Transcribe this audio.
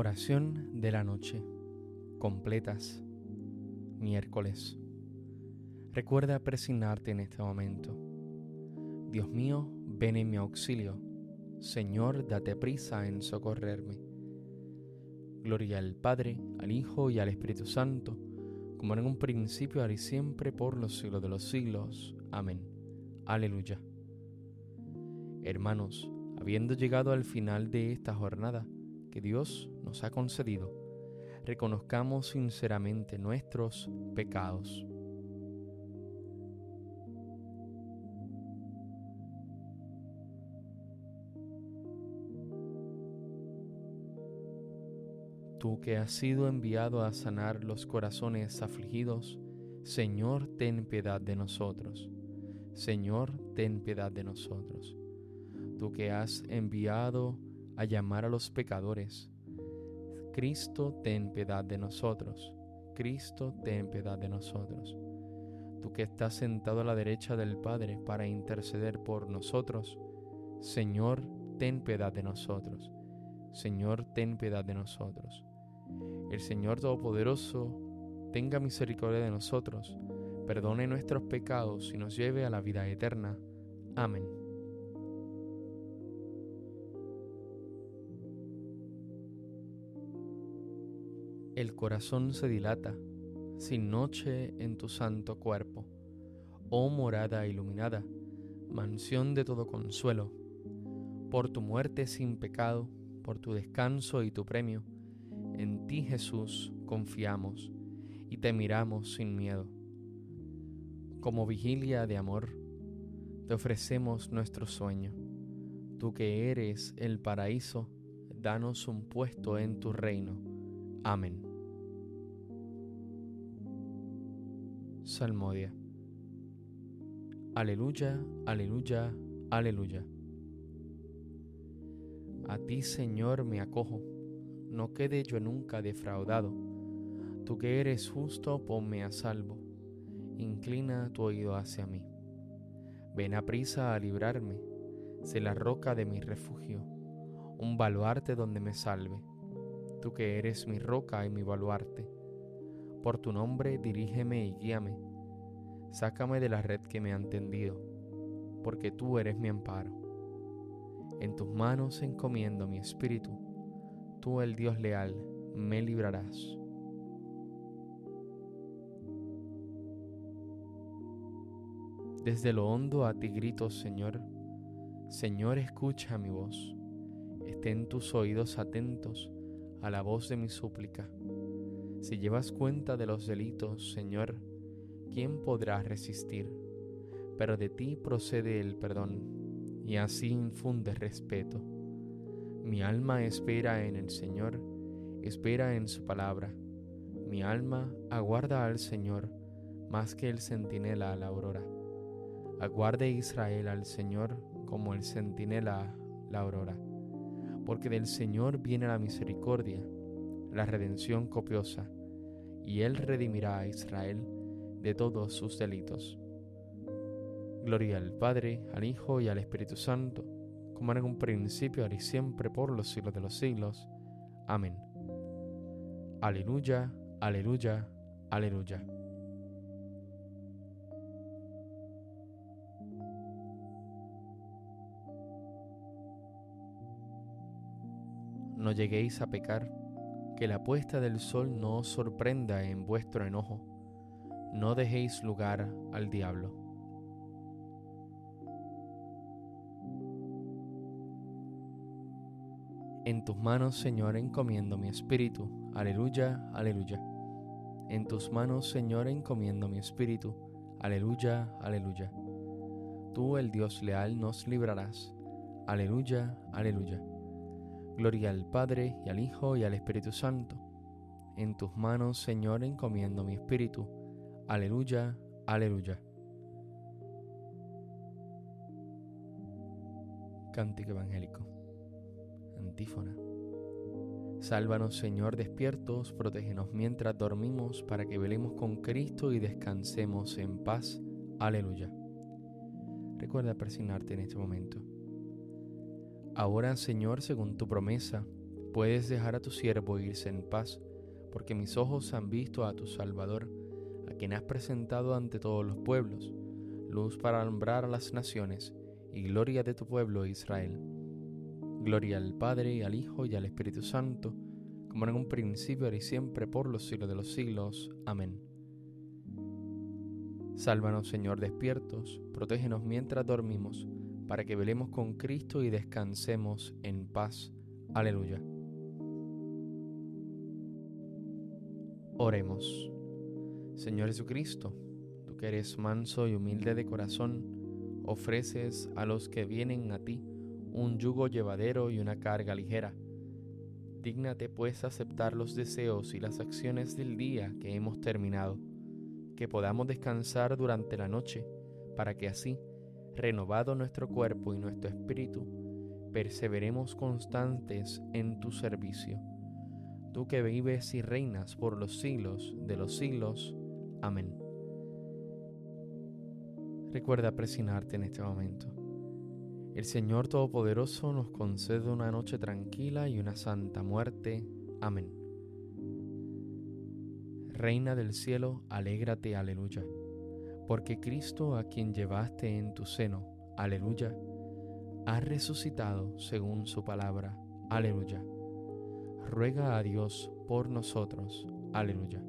Oración de la noche. Completas. Miércoles. Recuerda presignarte en este momento. Dios mío, ven en mi auxilio. Señor, date prisa en socorrerme. Gloria al Padre, al Hijo y al Espíritu Santo, como en un principio, y siempre, por los siglos de los siglos. Amén. Aleluya. Hermanos, habiendo llegado al final de esta jornada que Dios nos ha concedido, reconozcamos sinceramente nuestros pecados. Tú que has sido enviado a sanar los corazones afligidos, Señor, ten piedad de nosotros. Señor, ten piedad de nosotros. Tú que has enviado a llamar a los pecadores, Cristo, ten piedad de nosotros. Cristo, ten piedad de nosotros. Tú que estás sentado a la derecha del Padre para interceder por nosotros, Señor, ten piedad de nosotros. Señor, ten piedad de nosotros. El Señor Todopoderoso tenga misericordia de nosotros, perdone nuestros pecados y nos lleve a la vida eterna. Amén. El corazón se dilata sin noche en tu santo cuerpo, oh morada iluminada, mansión de todo consuelo, por tu muerte sin pecado, por tu descanso y tu premio, en ti Jesús confiamos y te miramos sin miedo. Como vigilia de amor, te ofrecemos nuestro sueño. Tú que eres el paraíso, danos un puesto en tu reino. Amén. Salmodia. Aleluya, aleluya, aleluya. A ti, Señor, me acojo, no quede yo nunca defraudado. Tú que eres justo, ponme a salvo. Inclina tu oído hacia mí. Ven a prisa a librarme, sé la roca de mi refugio, un baluarte donde me salve. Tú que eres mi roca y mi baluarte por tu nombre dirígeme y guíame. Sácame de la red que me han tendido, porque tú eres mi amparo. En tus manos encomiendo mi espíritu, tú el Dios leal, me librarás. Desde lo hondo a ti grito, Señor. Señor, escucha mi voz. Estén tus oídos atentos a la voz de mi súplica. Si llevas cuenta de los delitos, Señor, ¿quién podrá resistir? Pero de ti procede el perdón, y así infunde respeto. Mi alma espera en el Señor, espera en su palabra. Mi alma aguarda al Señor más que el centinela a la aurora. Aguarde Israel al Señor como el centinela la aurora. Porque del Señor viene la misericordia la redención copiosa, y Él redimirá a Israel de todos sus delitos. Gloria al Padre, al Hijo y al Espíritu Santo, como en un principio, ahora y siempre, por los siglos de los siglos. Amén. Aleluya, aleluya, aleluya. No lleguéis a pecar que la puesta del sol no os sorprenda en vuestro enojo, no dejéis lugar al diablo. En tus manos, Señor, encomiendo mi espíritu. Aleluya, aleluya. En tus manos, Señor, encomiendo mi espíritu. Aleluya, aleluya. Tú, el Dios leal, nos librarás. Aleluya, aleluya. Gloria al Padre, y al Hijo, y al Espíritu Santo. En tus manos, Señor, encomiendo mi espíritu. Aleluya, aleluya. Cántico Evangélico. Antífona. Sálvanos, Señor, despiertos, protégenos mientras dormimos, para que velemos con Cristo y descansemos en paz. Aleluya. Recuerda persignarte en este momento. Ahora, Señor, según tu promesa, puedes dejar a tu siervo irse en paz, porque mis ojos han visto a tu Salvador, a quien has presentado ante todos los pueblos, luz para alumbrar a las naciones y gloria de tu pueblo Israel. Gloria al Padre, al Hijo, y al Espíritu Santo, como en un principio, ahora y siempre, por los siglos de los siglos. Amén. Sálvanos, Señor, despiertos, protégenos mientras dormimos, para que velemos con Cristo y descansemos en paz. Aleluya. Oremos. Señor Jesucristo, tú que eres manso y humilde de corazón, ofreces a los que vienen a ti un yugo llevadero y una carga ligera. Dígnate pues aceptar los deseos y las acciones del día que hemos terminado, que podamos descansar durante la noche, para que así, renovado nuestro cuerpo y nuestro espíritu, perseveremos constantes en tu servicio. Tú que vives y reinas por los siglos de los siglos. Amén. Recuerda presionarte en este momento. El Señor Todopoderoso nos concede una noche tranquila y una santa muerte. Amén. Reina del cielo, alégrate, aleluya, porque Cristo a quien llevaste en tu seno, aleluya, ha resucitado según su palabra, aleluya. Ruega a Dios por nosotros, aleluya.